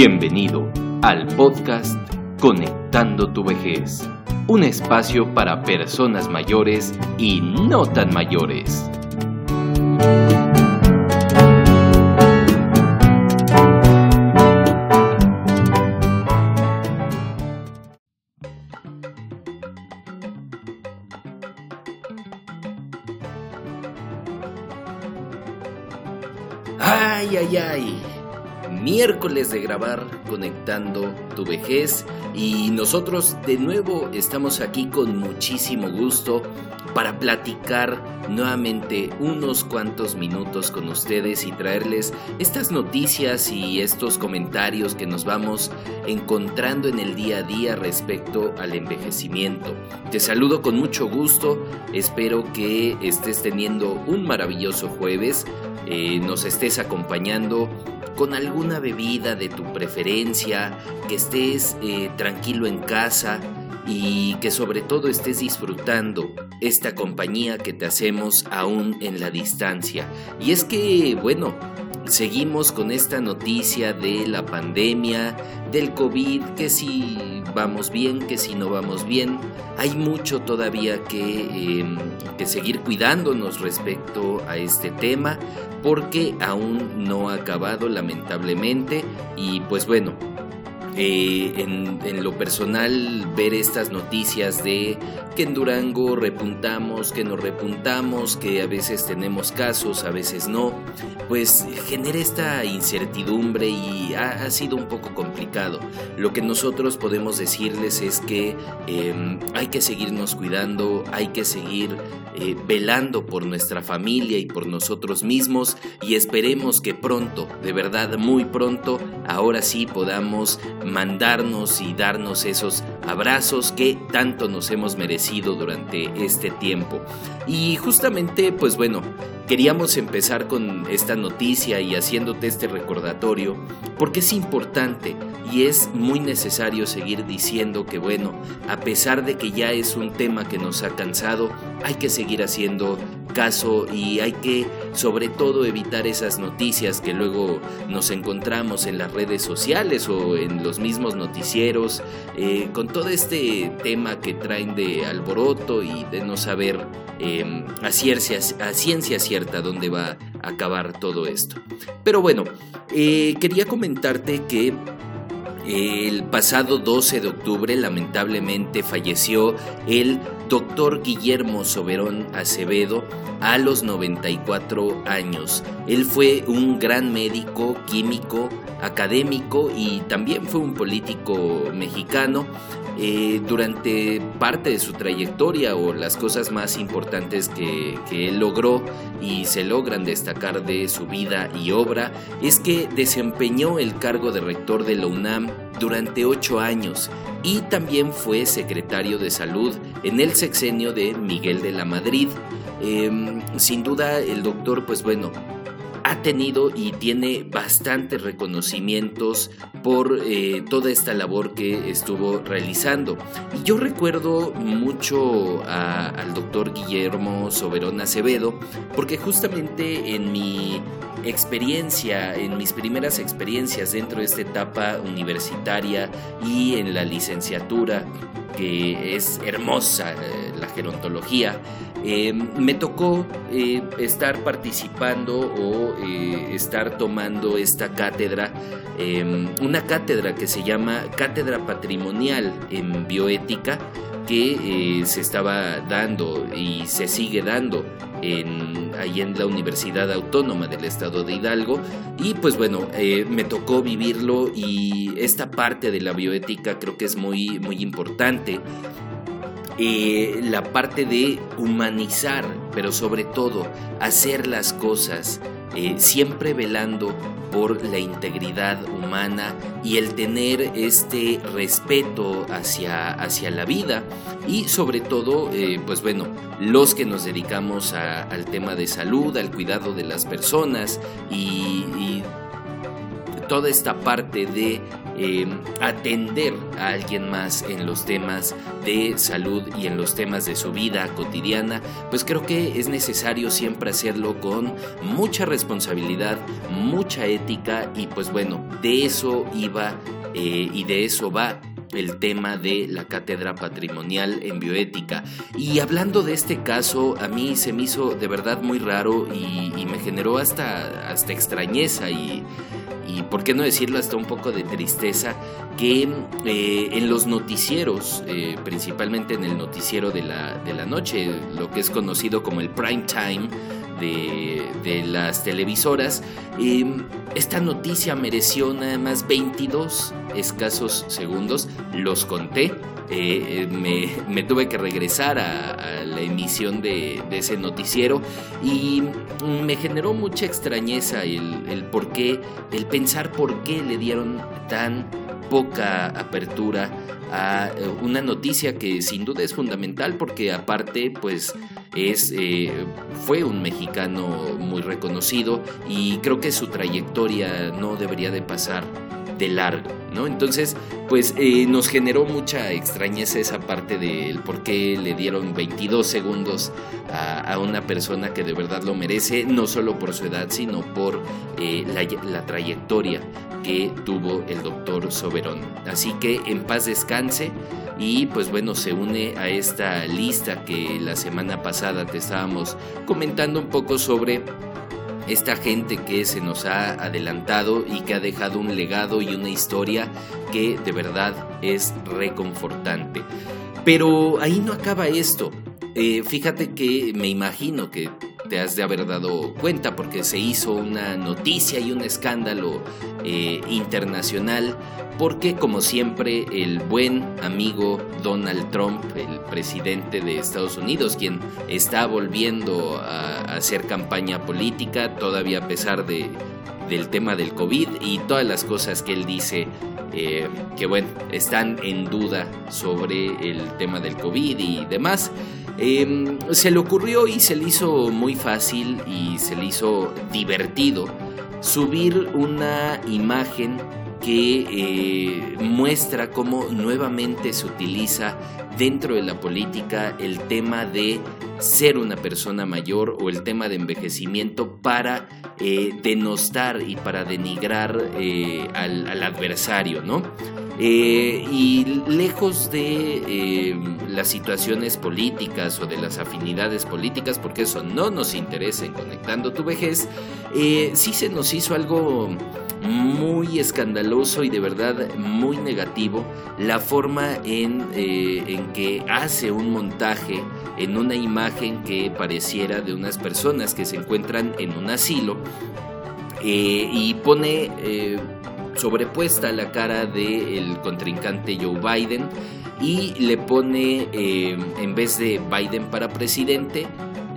Bienvenido al podcast Conectando tu vejez, un espacio para personas mayores y no tan mayores. Ay, ay, ay. Miércoles de grabar Conectando tu vejez. Y nosotros de nuevo estamos aquí con muchísimo gusto para platicar nuevamente unos cuantos minutos con ustedes y traerles estas noticias y estos comentarios que nos vamos encontrando en el día a día respecto al envejecimiento. Te saludo con mucho gusto, espero que estés teniendo un maravilloso jueves, eh, nos estés acompañando con alguna bebida de tu preferencia, que estés eh, tranquilo en casa y que sobre todo estés disfrutando esta compañía que te hacemos aún en la distancia. Y es que, bueno, seguimos con esta noticia de la pandemia, del COVID, que si vamos bien, que si no vamos bien. Hay mucho todavía que, em, que seguir cuidándonos respecto a este tema porque aún no ha acabado lamentablemente y pues bueno, eh, en, lo personal ver estas noticias de que en Durango repuntamos, que no repuntamos, que a veces tenemos casos, a veces no, pues genera esta incertidumbre y ha, sido un poco complicado. Lo que nosotros podemos decirles es que em, hay que seguirnos cuidando, hay que seguir eh, velando por nuestra familia y por nosotros mismos y esperemos que pronto, de verdad muy pronto, ahora sí podamos mandarnos y darnos esos abrazos que tanto nos hemos merecido durante este tiempo. Y justamente, pues bueno, queríamos empezar con esta noticia y haciéndote este recordatorio porque es importante y es muy necesario seguir diciendo que bueno, a pesar de que ya es un tema que nos ha cansado, hay que seguir haciendo y hay que sobre todo evitar esas noticias que luego nos encontramos en las redes sociales o en los mismos noticieros eh, con todo este tema que traen de alboroto y de no saber em, a, ciencia, cierta dónde va a acabar todo esto. Pero bueno, eh, quería comentarte que el pasado 12 de octubre lamentablemente falleció el doctor Guillermo Soberón Acevedo a los 94 años. Él fue un gran médico, químico, académico y también fue un político mexicano. Eh, durante parte de su trayectoria o las cosas más importantes que, que, él logró y se logran destacar de su vida y obra es que desempeñó el cargo de rector de la UNAM durante ocho años y también fue secretario de salud en el sexenio de Miguel de la Madrid. Em, sin duda el doctor, pues bueno, ha tenido y tiene bastantes reconocimientos por eh, toda esta labor que estuvo realizando. Y yo recuerdo mucho al doctor Guillermo Soberón Acevedo, porque justamente en mi experiencia, en mis primeras experiencias dentro de esta etapa universitaria y en la licenciatura, que es hermosa eh, la gerontología, eh, me tocó eh, estar participando o estar tomando esta cátedra, una cátedra que se llama Cátedra Patrimonial en Bioética, que se estaba dando y se sigue dando ahí en la Universidad Autónoma del Estado de Hidalgo. Y pues bueno, eh, me tocó vivirlo y esta parte de la bioética creo que es muy, muy importante. Eh, la parte de humanizar, pero sobre todo hacer las cosas eh, siempre velando por la integridad humana y el tener este respeto hacia, hacia la vida. Y sobre todo, eh, pues bueno, los que nos dedicamos al tema de salud, al cuidado de las personas y toda esta parte de em, atender a alguien más en los temas de salud y en los temas de su vida cotidiana, pues creo que es necesario siempre hacerlo con mucha responsabilidad, mucha ética y pues bueno, de eso iba eh, y de eso va el tema de la cátedra patrimonial en bioética. Y hablando de este caso, a mí se me hizo de verdad muy raro y, me generó hasta, hasta extrañeza y, y, por qué no decirlo, hasta un poco de tristeza, que eh, en los noticieros, eh, principalmente en el noticiero de la, de la noche, lo que es conocido como el prime time, de, las televisoras. Esta noticia mereció nada más 22 escasos segundos, los conté. Eh, eh, me, tuve que regresar a, la emisión de, ese noticiero y me generó mucha extrañeza el, el por qué, el pensar por qué le dieron tan poca apertura a eh, una noticia que sin duda es fundamental porque aparte pues es eh, fue un mexicano muy reconocido y creo que su trayectoria no debería de pasar de largo, ¿no? Entonces, pues eh, nos generó mucha extrañeza esa parte del por qué le dieron 22 segundos a, una persona que de verdad lo merece, no solo por su edad, sino por la, la trayectoria que tuvo el doctor Soberón. Así que en paz descanse y pues bueno, se une a esta lista que la semana pasada te estábamos comentando un poco sobre esta gente que se nos ha adelantado y que ha dejado un legado y una historia que de verdad es reconfortante. Pero ahí no acaba esto. Eh, fíjate que me imagino que te has de haber dado cuenta porque se hizo una noticia y un escándalo eh, internacional porque como siempre el buen amigo Donald Trump, el presidente de Estados Unidos, quien está volviendo a, hacer campaña política todavía a pesar de, del tema del COVID y todas las cosas que él dice eh, que bueno, están en duda sobre el tema del COVID y demás. Em, se le ocurrió y se le hizo muy fácil y se le hizo divertido subir una imagen que eh, muestra cómo nuevamente se utiliza dentro de la política el tema de ser una persona mayor o el tema de envejecimiento para eh, denostar y para denigrar eh, al, al, adversario, ¿no? Eh, y lejos de eh, las situaciones políticas o de las afinidades políticas, porque eso no nos interesa en Conectando tu vejez, eh, sí se nos hizo algo muy escandaloso y de verdad muy negativo la forma en, en que hace un montaje en una imagen que pareciera de unas personas que se encuentran en un asilo y pone sobrepuesta la cara del contrincante Joe Biden y le pone, eh, en vez de Biden para presidente,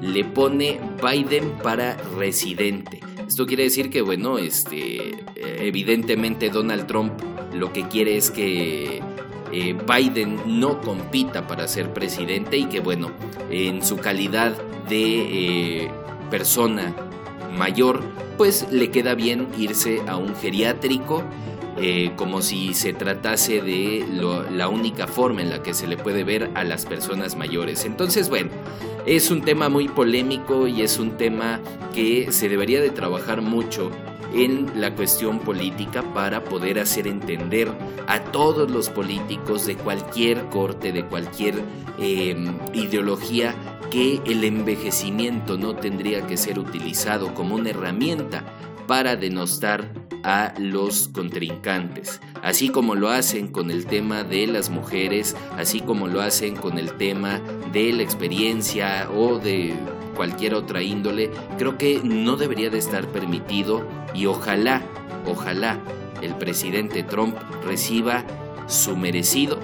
le pone Biden para residente. Esto quiere decir que, bueno, este, evidentemente Donald Trump lo que quiere es que eh, Biden no compita para ser presidente y que, bueno, en su calidad de eh, persona mayor, pues le queda bien irse a un geriátrico eh, como si se tratase de la única forma en la que se le puede ver a las personas mayores. Entonces, bueno, es un tema muy polémico y es un tema que se debería de trabajar mucho en la cuestión política para poder hacer entender a todos los políticos de cualquier corte, de cualquier eh, ideología, que el envejecimiento no tendría que ser utilizado como una herramienta para denostar a los contrincantes, así como lo hacen con el tema de las mujeres, así como lo hacen con el tema de la experiencia o de cualquier otra índole, creo que no debería de estar permitido y ojalá, ojalá el presidente Trump reciba su merecido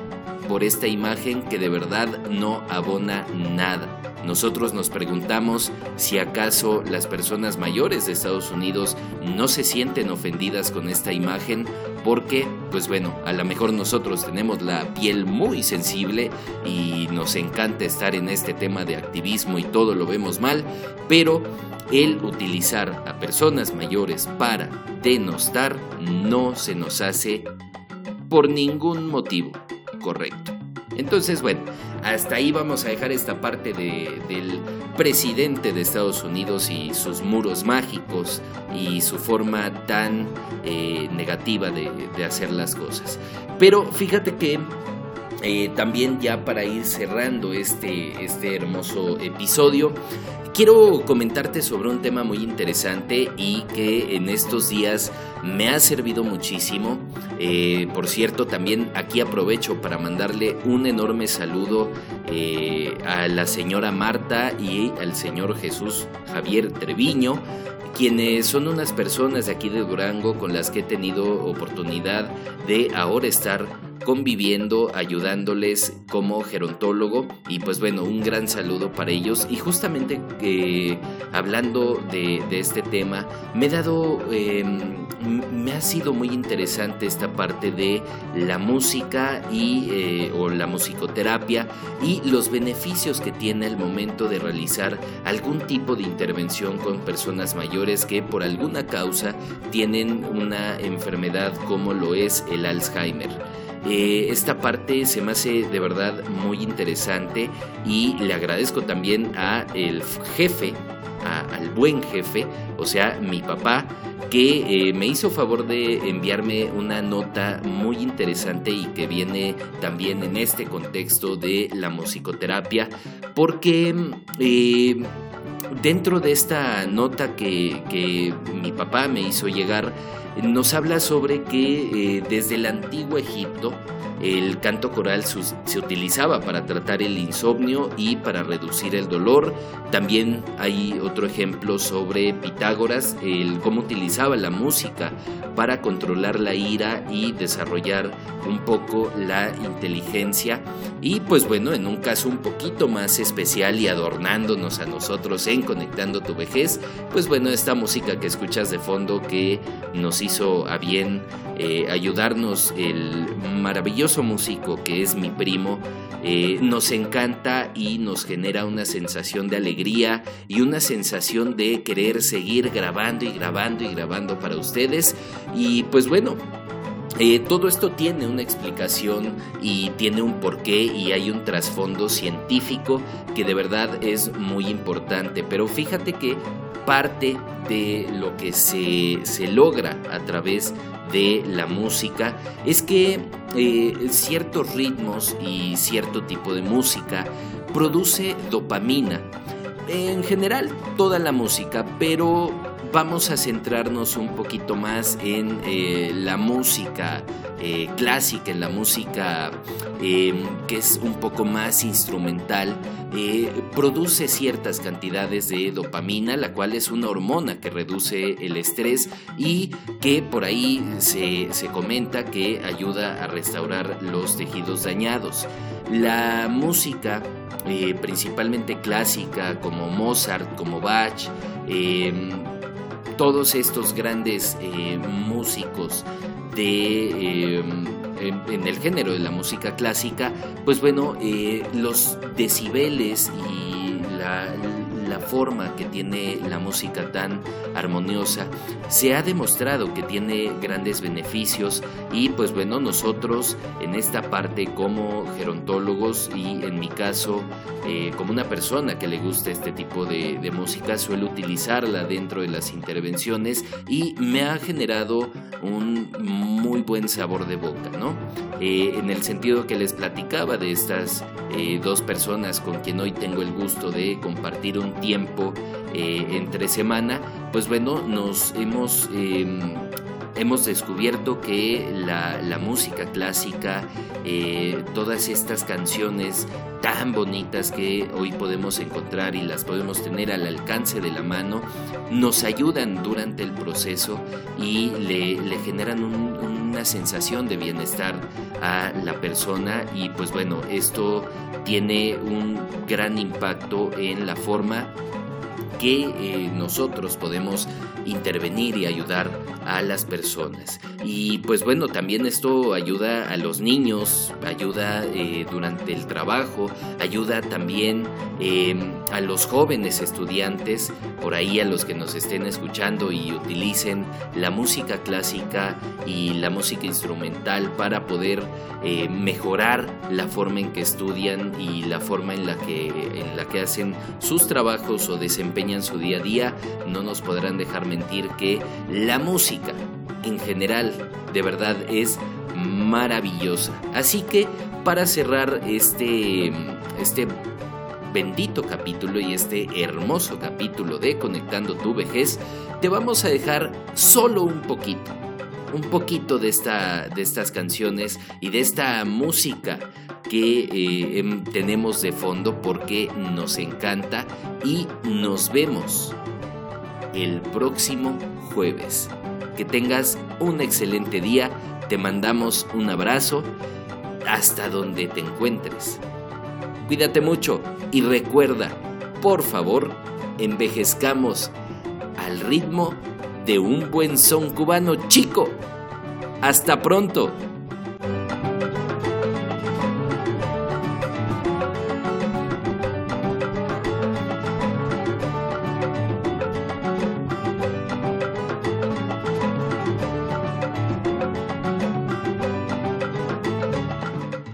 por esta imagen que de verdad no abona nada. Nosotros nos preguntamos si acaso las personas mayores de Estados Unidos no se sienten ofendidas con esta imagen porque, pues bueno, a lo mejor nosotros tenemos la piel muy sensible y nos encanta estar en este tema de activismo y todo lo vemos mal, pero el utilizar a personas mayores para denostar no se nos hace por ningún motivo correcto. Entonces, bueno, hasta ahí vamos a dejar esta parte del presidente de Estados Unidos y sus muros mágicos y su forma tan eh, negativa de, hacer las cosas. Pero fíjate que eh, también ya para ir cerrando este, este hermoso episodio, quiero comentarte sobre un tema muy interesante y que en estos días me ha servido muchísimo. Eh, por cierto, también aquí aprovecho para mandarle un enorme saludo eh, a la señora Marta y al señor Jesús Javier Treviño quienes son unas personas de aquí de Durango con las que he tenido oportunidad de ahora estar conviviendo, ayudándoles como gerontólogo y pues bueno, un gran saludo para ellos y justamente eh, hablando de, este tema, me he dado, em, me ha sido muy interesante esta parte de la música y eh, o la musicoterapia y los beneficios que tiene el momento de realizar algún tipo de intervención con personas mayores que por alguna causa tienen una enfermedad como lo es el Alzheimer. Eh, esta parte se me hace de verdad muy interesante y le agradezco también a el jefe, al buen jefe, o sea, mi papá, que eh, me hizo favor de enviarme una nota muy interesante y que viene también en este contexto de la musicoterapia, porque eh, dentro de esta nota que, que mi papá me hizo llegar, nos habla sobre que eh, desde el antiguo Egipto el canto coral se utilizaba para tratar el insomnio y para reducir el dolor. También hay otro ejemplo sobre Pitágoras, el cómo utilizaba la música para controlar la ira y desarrollar un poco la inteligencia. Y pues bueno, en un caso un poquito más especial y adornándonos a nosotros en Conectando tu vejez, pues bueno, esta música que escuchas de fondo que nos hizo a bien eh, ayudarnos el maravilloso músico que es mi primo, eh, nos encanta y nos genera una sensación de alegría y una sensación de querer seguir grabando y grabando y grabando para ustedes. Y pues bueno, eh, todo esto tiene una explicación y tiene un porqué y hay un trasfondo científico que de verdad es muy importante. Pero fíjate que parte de lo que se, se logra a través de la música es que eh, ciertos ritmos y cierto tipo de música produce dopamina. En general, toda la música, pero vamos a centrarnos un poquito más en eh, la música eh, clásica, en la música que es un poco más instrumental eh, produce ciertas cantidades de dopamina, la cual es una hormona que reduce el estrés y que por ahí se, comenta que ayuda a restaurar los tejidos dañados. La música, eh, principalmente clásica, como Mozart, como Bach, todos estos grandes eh, músicos de em, en, el género de la música clásica, pues bueno, eh, los decibeles y la, la forma que tiene la música tan armoniosa, se ha demostrado que tiene grandes beneficios y pues bueno, nosotros en esta parte como gerontólogos y en mi caso eh, como una persona que le gusta este tipo de, música, suelo utilizarla dentro de las intervenciones y me ha generado un muy buen sabor de boca, ¿no? Eh, en el sentido que les platicaba de estas eh, dos personas con quien hoy tengo el gusto de compartir un tiempo eh, entre semana, pues bueno, nos hemos, em, hemos descubierto que la, música clásica, eh, todas estas canciones tan bonitas que hoy podemos encontrar y las podemos tener al alcance de la mano, nos ayudan durante el proceso y le, generan una sensación de bienestar a la persona. Y pues bueno, esto tiene un gran impacto en la forma que eh, nosotros podemos intervenir y ayudar a las personas. Y pues bueno, también esto ayuda a los niños, ayuda eh, durante el trabajo, ayuda también em, a los jóvenes estudiantes, por ahí a los que nos estén escuchando y utilicen la música clásica y la música instrumental para poder eh, mejorar la forma en que estudian y la forma en la que, en la que hacen sus trabajos o desempeñan su día a día, no nos podrán dejar mentir que la música en general de verdad es maravillosa. Así que para cerrar este, este bendito capítulo y este hermoso capítulo de Conectando tu vejez, te vamos a dejar solo un poquito, un poquito de, esta, de estas canciones y de esta música que eh, em, tenemos de fondo porque nos encanta y nos vemos el próximo jueves. Que tengas un excelente día, te mandamos un abrazo hasta donde te encuentres. Cuídate mucho y recuerda, por favor, envejezcamos al ritmo de un buen son cubano chico. Hasta pronto.